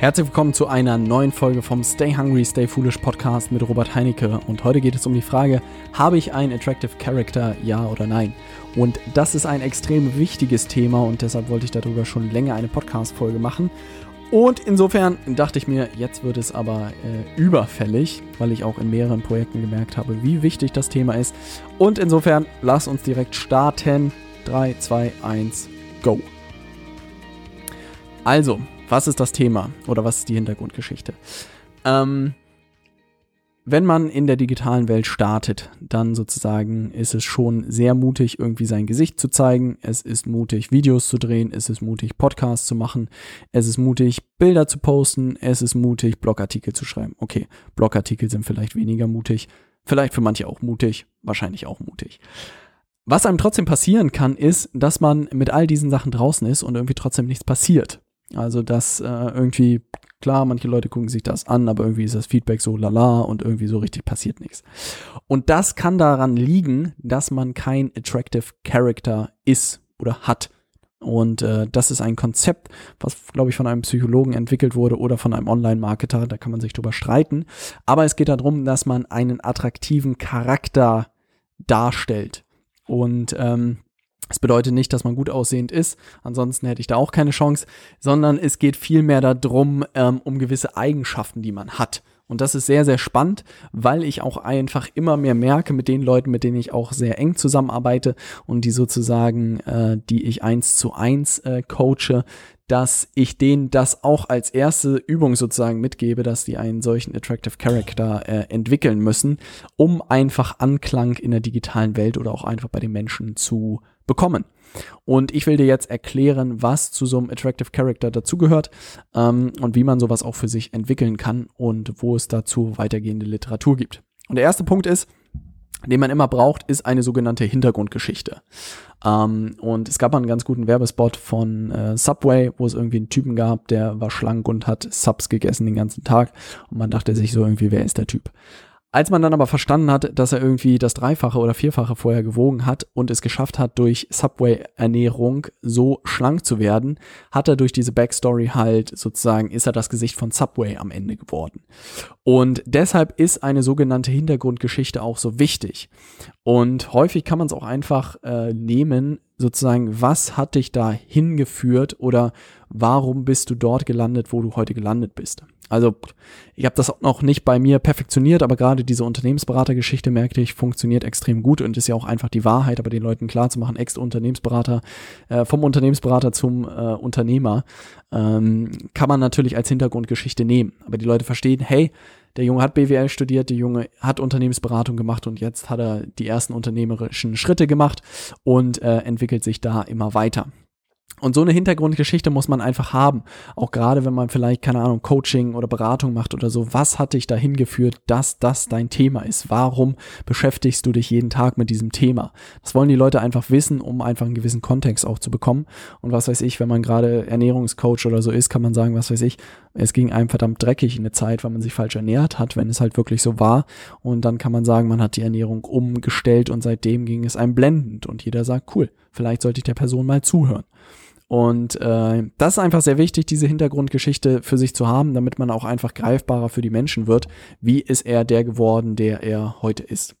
Herzlich willkommen zu einer neuen Folge vom Stay Hungry, Stay Foolish Podcast mit Robert Heinecke. Und heute geht es um die Frage, habe ich einen Attractive Character, ja oder nein? Und das ist ein extrem wichtiges Thema und deshalb wollte ich darüber schon länger eine Podcast-Folge machen. Und insofern dachte ich mir, jetzt wird es aber äh, überfällig, weil ich auch in mehreren Projekten gemerkt habe, wie wichtig das Thema ist. Und insofern, lass uns direkt starten. 3, 2, 1, go. Also, was ist das Thema oder was ist die Hintergrundgeschichte? Ähm, wenn man in der digitalen Welt startet, dann sozusagen ist es schon sehr mutig, irgendwie sein Gesicht zu zeigen. Es ist mutig, Videos zu drehen. Es ist mutig, Podcasts zu machen. Es ist mutig, Bilder zu posten. Es ist mutig, Blogartikel zu schreiben. Okay, Blogartikel sind vielleicht weniger mutig. Vielleicht für manche auch mutig. Wahrscheinlich auch mutig. Was einem trotzdem passieren kann, ist, dass man mit all diesen Sachen draußen ist und irgendwie trotzdem nichts passiert. Also, dass äh, irgendwie, klar, manche Leute gucken sich das an, aber irgendwie ist das Feedback so lala und irgendwie so richtig passiert nichts. Und das kann daran liegen, dass man kein Attractive Character ist oder hat. Und äh, das ist ein Konzept, was, glaube ich, von einem Psychologen entwickelt wurde oder von einem Online-Marketer. Da kann man sich drüber streiten. Aber es geht darum, dass man einen attraktiven Charakter darstellt. Und ähm, es bedeutet nicht, dass man gut aussehend ist, ansonsten hätte ich da auch keine Chance, sondern es geht vielmehr darum, ähm, um gewisse Eigenschaften, die man hat. Und das ist sehr, sehr spannend, weil ich auch einfach immer mehr merke mit den Leuten, mit denen ich auch sehr eng zusammenarbeite und die sozusagen, äh, die ich eins zu eins äh, coache, dass ich denen das auch als erste Übung sozusagen mitgebe, dass die einen solchen Attractive Character äh, entwickeln müssen, um einfach Anklang in der digitalen Welt oder auch einfach bei den Menschen zu bekommen. Und ich will dir jetzt erklären, was zu so einem Attractive Character dazugehört ähm, und wie man sowas auch für sich entwickeln kann und wo es dazu weitergehende Literatur gibt. Und der erste Punkt ist, den man immer braucht, ist eine sogenannte Hintergrundgeschichte. Ähm, und es gab mal einen ganz guten Werbespot von äh, Subway, wo es irgendwie einen Typen gab, der war schlank und hat Subs gegessen den ganzen Tag. Und man dachte sich so irgendwie, wer ist der Typ? Als man dann aber verstanden hat, dass er irgendwie das Dreifache oder Vierfache vorher gewogen hat und es geschafft hat, durch Subway-Ernährung so schlank zu werden, hat er durch diese Backstory halt sozusagen, ist er das Gesicht von Subway am Ende geworden. Und deshalb ist eine sogenannte Hintergrundgeschichte auch so wichtig. Und häufig kann man es auch einfach äh, nehmen, sozusagen, was hat dich da hingeführt oder warum bist du dort gelandet, wo du heute gelandet bist. Also ich habe das noch nicht bei mir perfektioniert, aber gerade diese Unternehmensberatergeschichte merkte ich, funktioniert extrem gut und ist ja auch einfach die Wahrheit, aber den Leuten klar zu machen, Ex-Unternehmensberater, äh, vom Unternehmensberater zum äh, Unternehmer, ähm, kann man natürlich als Hintergrundgeschichte nehmen. Aber die Leute verstehen, hey, der Junge hat BWL studiert, der Junge hat Unternehmensberatung gemacht und jetzt hat er die ersten unternehmerischen Schritte gemacht und äh, entwickelt sich da immer weiter. Und so eine Hintergrundgeschichte muss man einfach haben. Auch gerade wenn man vielleicht, keine Ahnung, Coaching oder Beratung macht oder so. Was hat dich dahin geführt, dass das dein Thema ist? Warum beschäftigst du dich jeden Tag mit diesem Thema? Das wollen die Leute einfach wissen, um einfach einen gewissen Kontext auch zu bekommen. Und was weiß ich, wenn man gerade Ernährungscoach oder so ist, kann man sagen, was weiß ich, es ging einem verdammt dreckig in der Zeit, weil man sich falsch ernährt hat, wenn es halt wirklich so war. Und dann kann man sagen, man hat die Ernährung umgestellt und seitdem ging es einem blendend. Und jeder sagt, cool, vielleicht sollte ich der Person mal zuhören. Und äh, das ist einfach sehr wichtig, diese Hintergrundgeschichte für sich zu haben, damit man auch einfach greifbarer für die Menschen wird. Wie ist er der geworden, der er heute ist?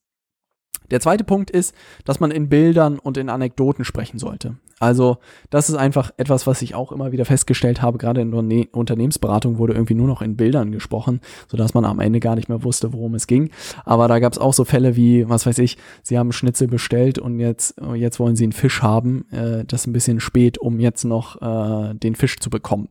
Der zweite Punkt ist, dass man in Bildern und in Anekdoten sprechen sollte. Also das ist einfach etwas, was ich auch immer wieder festgestellt habe. Gerade in der Unternehmensberatung wurde irgendwie nur noch in Bildern gesprochen, sodass man am Ende gar nicht mehr wusste, worum es ging. Aber da gab es auch so Fälle wie, was weiß ich, sie haben Schnitzel bestellt und jetzt, jetzt wollen sie einen Fisch haben. Äh, das ist ein bisschen spät, um jetzt noch äh, den Fisch zu bekommen.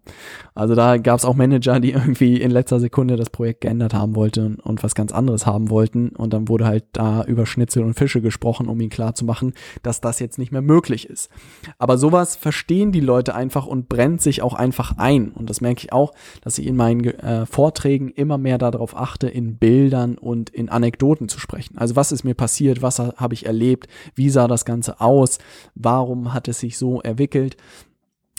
Also da gab es auch Manager, die irgendwie in letzter Sekunde das Projekt geändert haben wollten und was ganz anderes haben wollten. Und dann wurde halt da über Schnitzel und Fische gesprochen, um ihnen klarzumachen, dass das jetzt nicht mehr möglich ist. Aber sowas verstehen die Leute einfach und brennt sich auch einfach ein. Und das merke ich auch, dass ich in meinen äh, Vorträgen immer mehr darauf achte, in Bildern und in Anekdoten zu sprechen. Also was ist mir passiert, was habe ich erlebt, wie sah das Ganze aus, warum hat es sich so entwickelt.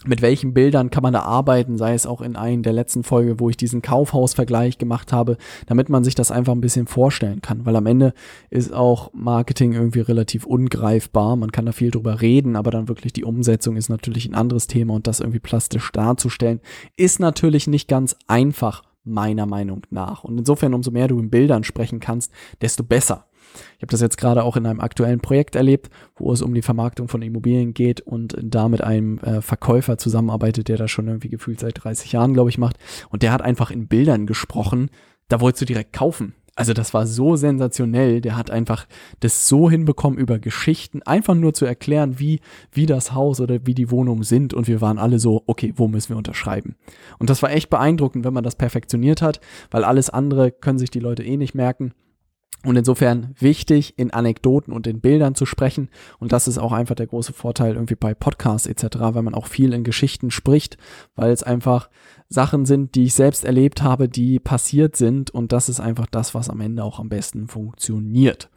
Mit welchen Bildern kann man da arbeiten, sei es auch in einem der letzten Folge, wo ich diesen Kaufhausvergleich gemacht habe, damit man sich das einfach ein bisschen vorstellen kann, weil am Ende ist auch Marketing irgendwie relativ ungreifbar, man kann da viel drüber reden, aber dann wirklich die Umsetzung ist natürlich ein anderes Thema und das irgendwie plastisch darzustellen, ist natürlich nicht ganz einfach, meiner Meinung nach. Und insofern, umso mehr du in Bildern sprechen kannst, desto besser. Ich habe das jetzt gerade auch in einem aktuellen Projekt erlebt, wo es um die Vermarktung von Immobilien geht und da mit einem äh, Verkäufer zusammenarbeitet, der das schon irgendwie gefühlt seit 30 Jahren, glaube ich, macht. Und der hat einfach in Bildern gesprochen. Da wolltest du direkt kaufen. Also das war so sensationell. Der hat einfach das so hinbekommen über Geschichten, einfach nur zu erklären, wie, wie das Haus oder wie die Wohnungen sind. Und wir waren alle so, okay, wo müssen wir unterschreiben? Und das war echt beeindruckend, wenn man das perfektioniert hat, weil alles andere können sich die Leute eh nicht merken. Und insofern wichtig, in Anekdoten und in Bildern zu sprechen. Und das ist auch einfach der große Vorteil irgendwie bei Podcasts etc., weil man auch viel in Geschichten spricht, weil es einfach Sachen sind, die ich selbst erlebt habe, die passiert sind. Und das ist einfach das, was am Ende auch am besten funktioniert.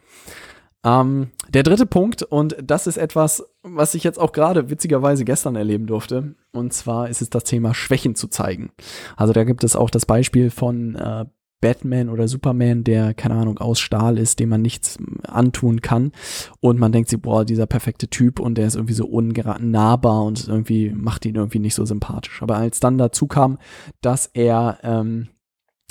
Ähm, der dritte Punkt, und das ist etwas, was ich jetzt auch gerade witzigerweise gestern erleben durfte, und zwar ist es das Thema Schwächen zu zeigen. Also da gibt es auch das Beispiel von äh, Batman oder Superman, der, keine Ahnung, aus Stahl ist, dem man nichts antun kann. Und man denkt sich, boah, dieser perfekte Typ und der ist irgendwie so unnahbar und irgendwie macht ihn irgendwie nicht so sympathisch. Aber als dann dazu kam, dass er ähm,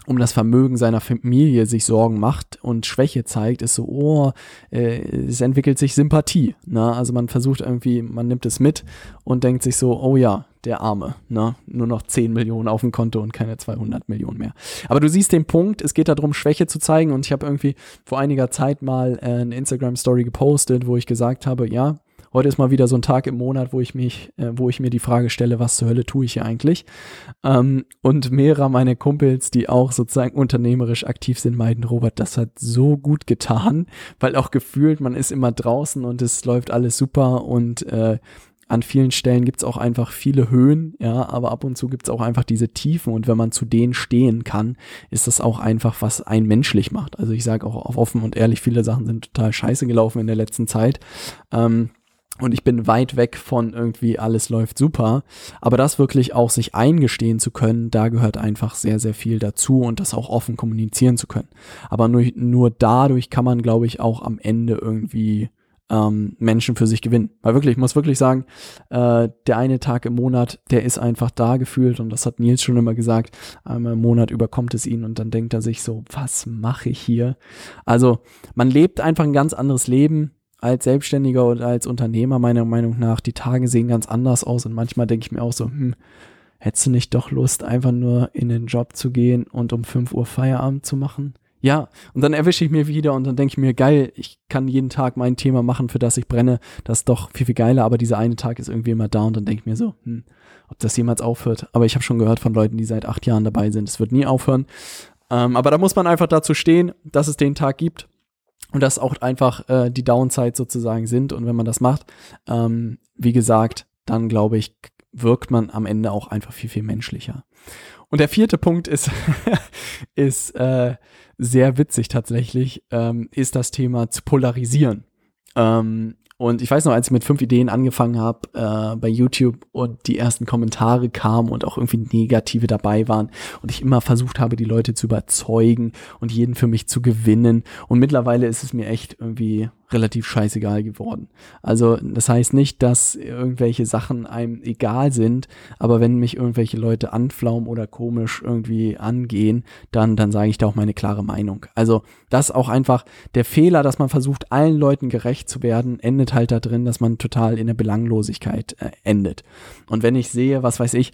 um das Vermögen seiner Familie sich Sorgen macht und Schwäche zeigt, ist so, oh, äh, es entwickelt sich Sympathie. Ne? Also man versucht irgendwie, man nimmt es mit und denkt sich so, oh ja, der Arme, ne? Nur noch 10 Millionen auf dem Konto und keine 200 Millionen mehr. Aber du siehst den Punkt, es geht darum, Schwäche zu zeigen und ich habe irgendwie vor einiger Zeit mal äh, eine Instagram-Story gepostet, wo ich gesagt habe, ja, heute ist mal wieder so ein Tag im Monat, wo ich mich, äh, wo ich mir die Frage stelle, was zur Hölle tue ich hier eigentlich? Ähm, und mehrere meiner Kumpels, die auch sozusagen unternehmerisch aktiv sind, meiden, Robert, das hat so gut getan, weil auch gefühlt, man ist immer draußen und es läuft alles super und äh, an vielen Stellen gibt es auch einfach viele Höhen, ja, aber ab und zu gibt es auch einfach diese Tiefen und wenn man zu denen stehen kann, ist das auch einfach, was einen menschlich macht. Also ich sage auch offen und ehrlich, viele Sachen sind total scheiße gelaufen in der letzten Zeit. Ähm, und ich bin weit weg von irgendwie alles läuft super. Aber das wirklich auch sich eingestehen zu können, da gehört einfach sehr, sehr viel dazu und das auch offen kommunizieren zu können. Aber nur, nur dadurch kann man, glaube ich, auch am Ende irgendwie ähm, Menschen für sich gewinnen. Weil wirklich, ich muss wirklich sagen, äh, der eine Tag im Monat, der ist einfach da gefühlt und das hat Nils schon immer gesagt, einmal im Monat überkommt es ihn und dann denkt er sich so, was mache ich hier? Also man lebt einfach ein ganz anderes Leben als Selbstständiger oder als Unternehmer meiner Meinung nach. Die Tage sehen ganz anders aus und manchmal denke ich mir auch so, hm, hättest du nicht doch Lust, einfach nur in den Job zu gehen und um 5 Uhr Feierabend zu machen? Ja, und dann erwische ich mir wieder und dann denke ich mir, geil, ich kann jeden Tag mein Thema machen, für das ich brenne. Das ist doch viel, viel geiler, aber dieser eine Tag ist irgendwie immer da und dann denke ich mir so, hm, ob das jemals aufhört. Aber ich habe schon gehört von Leuten, die seit acht Jahren dabei sind, es wird nie aufhören. Ähm, aber da muss man einfach dazu stehen, dass es den Tag gibt und dass auch einfach äh, die Downside sozusagen sind. Und wenn man das macht, ähm, wie gesagt, dann glaube ich, wirkt man am Ende auch einfach viel, viel menschlicher. Und der vierte Punkt ist, ist äh, sehr witzig tatsächlich, ähm, ist das Thema zu polarisieren. Ähm, und ich weiß noch, als ich mit fünf Ideen angefangen habe äh, bei YouTube und die ersten Kommentare kamen und auch irgendwie negative dabei waren und ich immer versucht habe, die Leute zu überzeugen und jeden für mich zu gewinnen. Und mittlerweile ist es mir echt irgendwie relativ scheißegal geworden. Also das heißt nicht, dass irgendwelche Sachen einem egal sind, aber wenn mich irgendwelche Leute anflaumen oder komisch irgendwie angehen, dann, dann sage ich da auch meine klare Meinung. Also das auch einfach der Fehler, dass man versucht, allen Leuten gerecht zu werden, endet halt da drin, dass man total in der Belanglosigkeit äh, endet. Und wenn ich sehe, was weiß ich,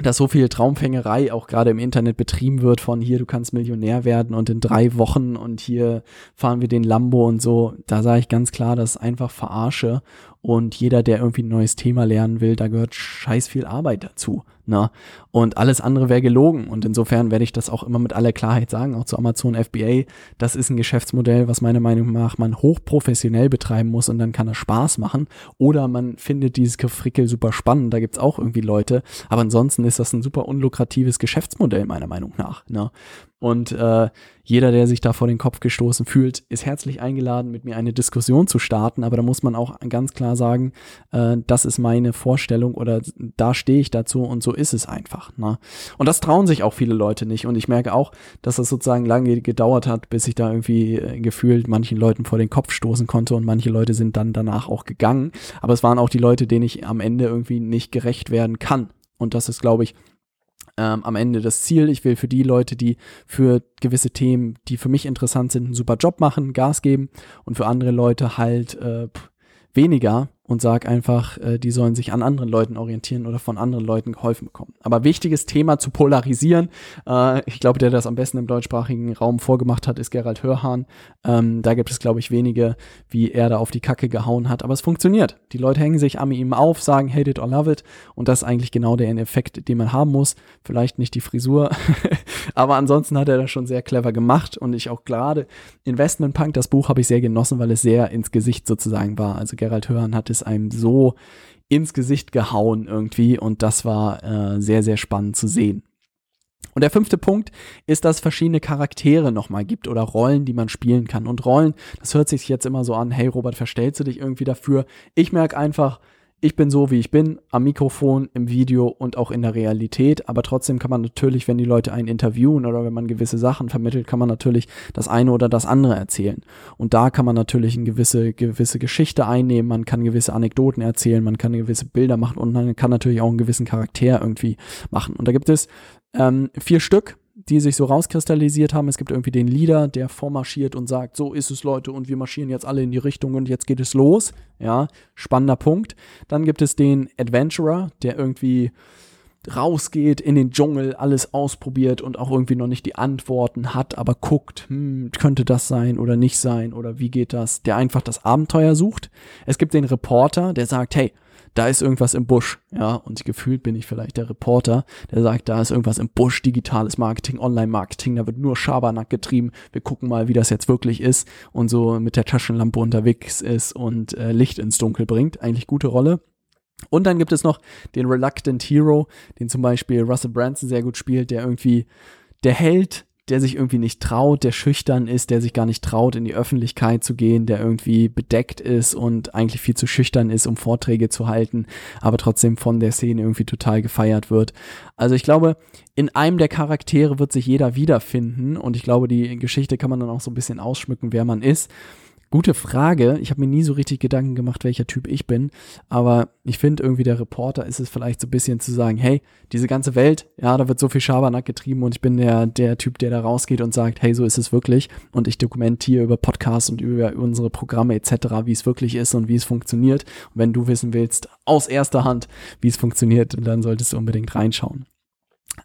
dass so viel Traumfängerei auch gerade im Internet betrieben wird von hier, du kannst Millionär werden und in drei Wochen und hier fahren wir den Lambo und so, da sage ich ganz klar, das ist einfach Verarsche und jeder, der irgendwie ein neues Thema lernen will, da gehört scheiß viel Arbeit dazu. Ne? Und alles andere wäre gelogen. Und insofern werde ich das auch immer mit aller Klarheit sagen, auch zu Amazon FBA. Das ist ein Geschäftsmodell, was meiner Meinung nach man hochprofessionell betreiben muss und dann kann es Spaß machen. Oder man findet dieses Gefrickel super spannend, da gibt's auch irgendwie Leute. Aber ansonsten ist das ein super unlukratives Geschäftsmodell, meiner Meinung nach. Ne? Und äh, jeder, der sich da vor den Kopf gestoßen fühlt, ist herzlich eingeladen, mit mir eine Diskussion zu starten. Aber da muss man auch ganz klar sagen, äh, das ist meine Vorstellung oder da stehe ich dazu und so ist es einfach. Ne? Und das trauen sich auch viele Leute nicht. Und ich merke auch, dass das sozusagen lange gedauert hat, bis ich da irgendwie äh, gefühlt manchen Leuten vor den Kopf stoßen konnte und manche Leute sind dann danach auch gegangen. Aber es waren auch die Leute, denen ich am Ende irgendwie nicht gerecht werden kann. Und das ist, glaube ich, ähm, am Ende das Ziel. Ich will für die Leute, die für gewisse Themen, die für mich interessant sind, einen super Job machen, Gas geben und für andere Leute halt äh, weniger und sag einfach, äh, die sollen sich an anderen Leuten orientieren oder von anderen Leuten geholfen bekommen. Aber wichtiges Thema zu polarisieren. Äh, ich glaube, der das am besten im deutschsprachigen Raum vorgemacht hat, ist Gerald Hörhahn. Ähm, da gibt es, glaube ich, wenige, wie er da auf die Kacke gehauen hat. Aber es funktioniert. Die Leute hängen sich an ihm auf, sagen hate it or love it. Und das ist eigentlich genau der Effekt, den man haben muss. Vielleicht nicht die Frisur, aber ansonsten hat er das schon sehr clever gemacht. Und ich auch gerade Investment Punk, das Buch habe ich sehr genossen, weil es sehr ins Gesicht sozusagen war. Also Gerald Hörhahn hat es ist einem so ins Gesicht gehauen irgendwie und das war äh, sehr, sehr spannend zu sehen. Und der fünfte Punkt ist, dass es verschiedene Charaktere nochmal gibt oder Rollen, die man spielen kann. Und Rollen, das hört sich jetzt immer so an, hey Robert, verstellst du dich irgendwie dafür? Ich merke einfach, ich bin so, wie ich bin, am Mikrofon, im Video und auch in der Realität. Aber trotzdem kann man natürlich, wenn die Leute einen interviewen oder wenn man gewisse Sachen vermittelt, kann man natürlich das eine oder das andere erzählen. Und da kann man natürlich eine gewisse, gewisse Geschichte einnehmen, man kann gewisse Anekdoten erzählen, man kann gewisse Bilder machen und man kann natürlich auch einen gewissen Charakter irgendwie machen. Und da gibt es ähm, vier Stück die sich so rauskristallisiert haben. Es gibt irgendwie den Leader, der vormarschiert und sagt, so ist es Leute und wir marschieren jetzt alle in die Richtung und jetzt geht es los. Ja, spannender Punkt. Dann gibt es den Adventurer, der irgendwie rausgeht in den Dschungel, alles ausprobiert und auch irgendwie noch nicht die Antworten hat, aber guckt, hm, könnte das sein oder nicht sein oder wie geht das, der einfach das Abenteuer sucht. Es gibt den Reporter, der sagt, hey, da ist irgendwas im Busch, ja, und gefühlt bin ich vielleicht der Reporter, der sagt, da ist irgendwas im Busch, digitales Marketing, Online-Marketing, da wird nur Schabernack getrieben, wir gucken mal, wie das jetzt wirklich ist und so mit der Taschenlampe unterwegs ist und äh, Licht ins Dunkel bringt, eigentlich gute Rolle. Und dann gibt es noch den Reluctant Hero, den zum Beispiel Russell Branson sehr gut spielt, der irgendwie der Held der sich irgendwie nicht traut, der schüchtern ist, der sich gar nicht traut, in die Öffentlichkeit zu gehen, der irgendwie bedeckt ist und eigentlich viel zu schüchtern ist, um Vorträge zu halten, aber trotzdem von der Szene irgendwie total gefeiert wird. Also ich glaube, in einem der Charaktere wird sich jeder wiederfinden und ich glaube, die Geschichte kann man dann auch so ein bisschen ausschmücken, wer man ist. Gute Frage. Ich habe mir nie so richtig Gedanken gemacht, welcher Typ ich bin. Aber ich finde irgendwie der Reporter ist es vielleicht so ein bisschen zu sagen, hey, diese ganze Welt, ja, da wird so viel Schabernack getrieben und ich bin der, der Typ, der da rausgeht und sagt, hey, so ist es wirklich. Und ich dokumentiere über Podcasts und über unsere Programme etc., wie es wirklich ist und wie es funktioniert. Und wenn du wissen willst, aus erster Hand, wie es funktioniert, dann solltest du unbedingt reinschauen.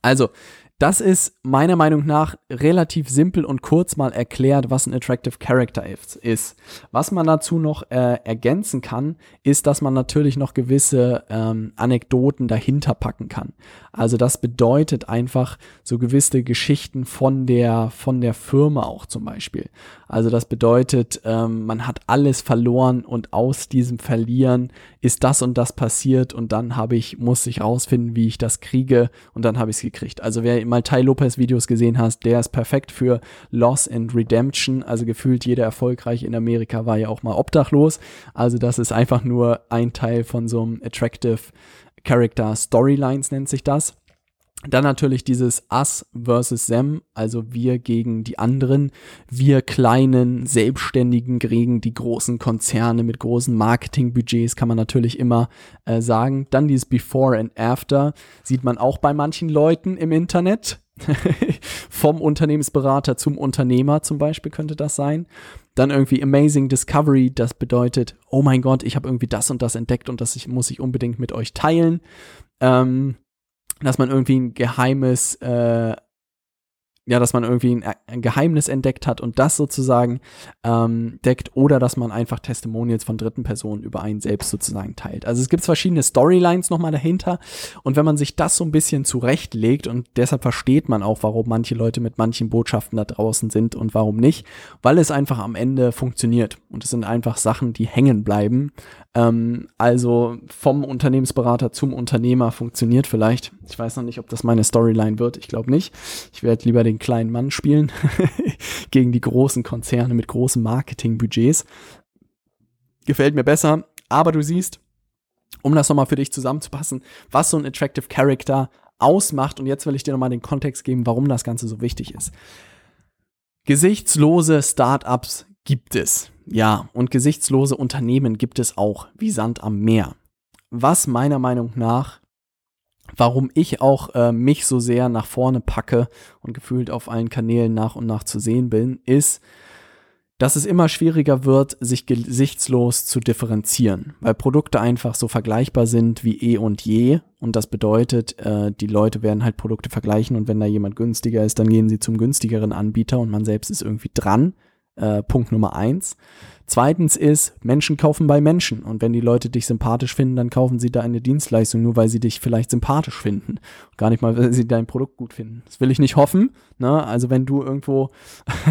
Also, das ist meiner Meinung nach relativ simpel und kurz mal erklärt, was ein Attractive Character ist. Was man dazu noch äh, ergänzen kann, ist, dass man natürlich noch gewisse ähm, Anekdoten dahinter packen kann. Also das bedeutet einfach so gewisse Geschichten von der, von der Firma auch zum Beispiel. Also das bedeutet, ähm, man hat alles verloren und aus diesem Verlieren ist das und das passiert und dann habe ich, muss ich rausfinden, wie ich das kriege und dann habe ich es gekriegt. Also wer mal Tai Lopez Videos gesehen hast, der ist perfekt für Loss and Redemption. Also gefühlt jeder erfolgreich in Amerika war ja auch mal obdachlos. Also das ist einfach nur ein Teil von so einem Attractive Character Storylines nennt sich das. Dann natürlich dieses Us versus Them, also wir gegen die anderen, wir kleinen Selbstständigen gegen die großen Konzerne mit großen Marketingbudgets, kann man natürlich immer äh, sagen. Dann dieses Before and After sieht man auch bei manchen Leuten im Internet. Vom Unternehmensberater zum Unternehmer zum Beispiel könnte das sein. Dann irgendwie Amazing Discovery, das bedeutet, oh mein Gott, ich habe irgendwie das und das entdeckt und das ich, muss ich unbedingt mit euch teilen. Ähm, dass man irgendwie ein geheimes, äh, ja, dass man irgendwie ein, ein, Geheimnis entdeckt hat und das sozusagen ähm, deckt oder dass man einfach Testimonials von dritten Personen über einen selbst sozusagen teilt. Also es gibt verschiedene Storylines nochmal dahinter und wenn man sich das so ein bisschen zurechtlegt und deshalb versteht man auch, warum manche Leute mit manchen Botschaften da draußen sind und warum nicht, weil es einfach am Ende funktioniert und es sind einfach Sachen, die hängen bleiben Ähm, also vom Unternehmensberater zum Unternehmer funktioniert vielleicht. Ich weiß noch nicht, ob das meine Storyline wird. Ich glaube nicht. Ich werde lieber den kleinen Mann spielen gegen die großen Konzerne mit großen Marketingbudgets. Gefällt mir besser. Aber du siehst, um das nochmal für dich zusammenzupassen, was so ein Attractive Character ausmacht. Und jetzt will ich dir nochmal den Kontext geben, warum das Ganze so wichtig ist. Gesichtslose Startups gibt es. Ja, und gesichtslose Unternehmen gibt es auch, wie Sand am Meer. Was meiner Meinung nach, warum ich auch äh, mich so sehr nach vorne packe und gefühlt auf allen Kanälen nach und nach zu sehen bin, ist, dass es immer schwieriger wird, sich gesichtslos zu differenzieren, weil Produkte einfach so vergleichbar sind wie eh und je. Und das bedeutet, äh, die Leute werden halt Produkte vergleichen und wenn da jemand günstiger ist, dann gehen sie zum günstigeren Anbieter und man selbst ist irgendwie dran. Äh, Punkt Nummer eins. Zweitens ist, Menschen kaufen bei Menschen. Und wenn die Leute dich sympathisch finden, dann kaufen sie da eine Dienstleistung, nur weil sie dich vielleicht sympathisch finden. Gar nicht mal, weil sie dein Produkt gut finden. Das will ich nicht hoffen. Ne? Also wenn du irgendwo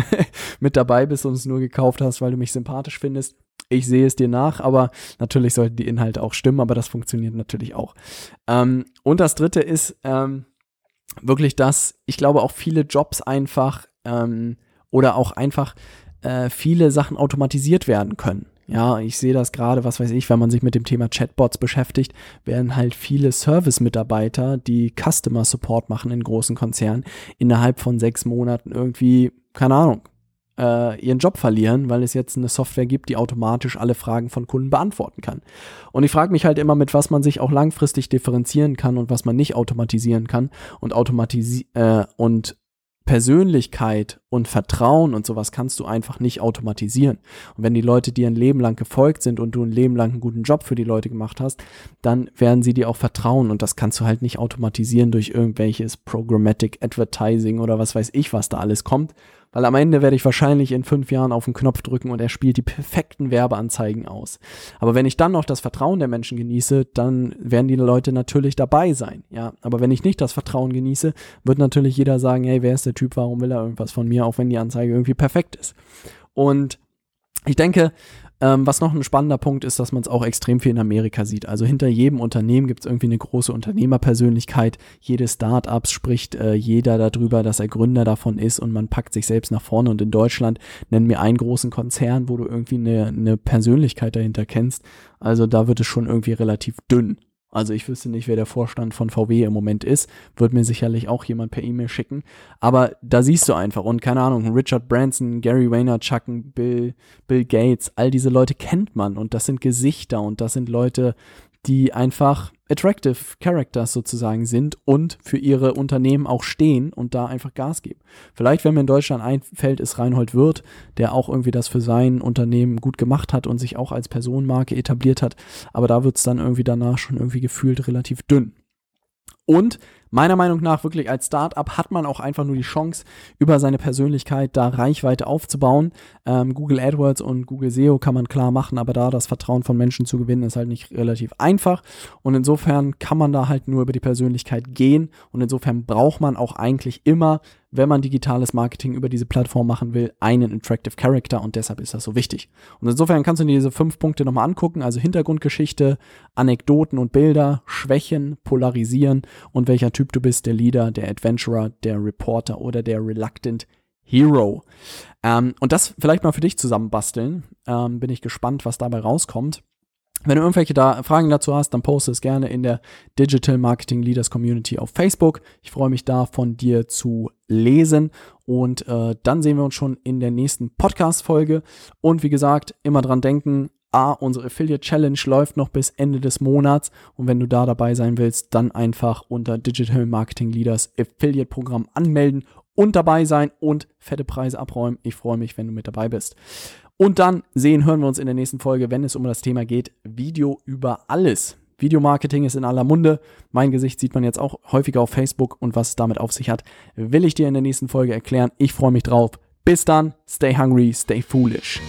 mit dabei bist und es nur gekauft hast, weil du mich sympathisch findest, ich sehe es dir nach, aber natürlich sollten die Inhalte auch stimmen, aber das funktioniert natürlich auch. Ähm, und das dritte ist ähm, wirklich das, ich glaube auch viele Jobs einfach ähm, oder auch einfach äh, viele Sachen automatisiert werden können. Ja, ich sehe das gerade, was weiß ich, wenn man sich mit dem Thema Chatbots beschäftigt, werden halt viele Service-Mitarbeiter, die Customer Support machen in großen Konzernen, innerhalb von sechs Monaten irgendwie, keine Ahnung, äh, ihren Job verlieren, weil es jetzt eine Software gibt, die automatisch alle Fragen von Kunden beantworten kann. Und ich frage mich halt immer, mit was man sich auch langfristig differenzieren kann und was man nicht automatisieren kann und automatisi äh, und Persönlichkeit und Vertrauen und sowas kannst du einfach nicht automatisieren. Und wenn die Leute dir ein Leben lang gefolgt sind und du ein Leben lang einen guten Job für die Leute gemacht hast, dann werden sie dir auch vertrauen und das kannst du halt nicht automatisieren durch irgendwelches Programmatic Advertising oder was weiß ich, was da alles kommt, weil am Ende werde ich wahrscheinlich in fünf Jahren auf den Knopf drücken und er spielt die perfekten Werbeanzeigen aus. Aber wenn ich dann noch das Vertrauen der Menschen genieße, dann werden die Leute natürlich dabei sein. Ja, aber wenn ich nicht das Vertrauen genieße, wird natürlich jeder sagen, hey, wer ist der Typ, warum will er irgendwas von mir, auch wenn die Anzeige irgendwie perfekt ist. Und ich denke, ähm, was noch ein spannender Punkt ist, dass man es auch extrem viel in Amerika sieht. Also hinter jedem Unternehmen gibt es irgendwie eine große Unternehmerpersönlichkeit. Jede Startups spricht äh, jeder darüber, dass er Gründer davon ist und man packt sich selbst nach vorne. Und in Deutschland nennen wir einen großen Konzern, wo du irgendwie eine, eine Persönlichkeit dahinter kennst. Also da wird es schon irgendwie relativ dünn. Also ich wüsste nicht, wer der Vorstand von VW im Moment ist. Wird mir sicherlich auch jemand per E-Mail schicken. Aber da siehst du einfach. Und keine Ahnung, Richard Branson, Gary Vaynerchuk, Bill, Bill Gates, all diese Leute kennt man. Und das sind Gesichter und das sind Leute, die einfach attractive Characters sozusagen sind und für ihre Unternehmen auch stehen und da einfach Gas geben. Vielleicht, wenn mir in Deutschland einfällt, ist Reinhold Wirth, der auch irgendwie das für sein Unternehmen gut gemacht hat und sich auch als Personenmarke etabliert hat. Aber da wird es dann irgendwie danach schon irgendwie gefühlt relativ dünn. Und meiner Meinung nach wirklich als Startup hat man auch einfach nur die Chance, über seine Persönlichkeit da Reichweite aufzubauen. Ähm, Google AdWords und Google SEO kann man klar machen, aber da das Vertrauen von Menschen zu gewinnen, ist halt nicht relativ einfach. Und insofern kann man da halt nur über die Persönlichkeit gehen. Und insofern braucht man auch eigentlich immer wenn man digitales Marketing über diese Plattform machen will, einen Attractive Character und deshalb ist das so wichtig. Und insofern kannst du dir diese fünf Punkte nochmal angucken, also Hintergrundgeschichte, Anekdoten und Bilder, Schwächen, Polarisieren und welcher Typ du bist, der Leader, der Adventurer, der Reporter oder der Reluctant Hero. Ähm, und das vielleicht mal für dich zusammenbasteln. Ähm, bin ich gespannt, was dabei rauskommt. Wenn du irgendwelche da Fragen dazu hast, dann poste es gerne in der Digital Marketing Leaders Community auf Facebook. Ich freue mich da von dir zu lesen und äh, dann sehen wir uns schon in der nächsten Podcast-Folge. Und wie gesagt, immer dran denken, A, unsere Affiliate Challenge läuft noch bis Ende des Monats und wenn du da dabei sein willst, dann einfach unter Digital Marketing Leaders Affiliate Programm anmelden und dabei sein und fette Preise abräumen. Ich freue mich, wenn du mit dabei bist. Und dann sehen, hören wir uns in der nächsten Folge, wenn es um das Thema geht, Video über alles. Videomarketing ist in aller Munde. Mein Gesicht sieht man jetzt auch häufiger auf Facebook und was es damit auf sich hat, will ich dir in der nächsten Folge erklären. Ich freue mich drauf. Bis dann, stay hungry, stay foolish.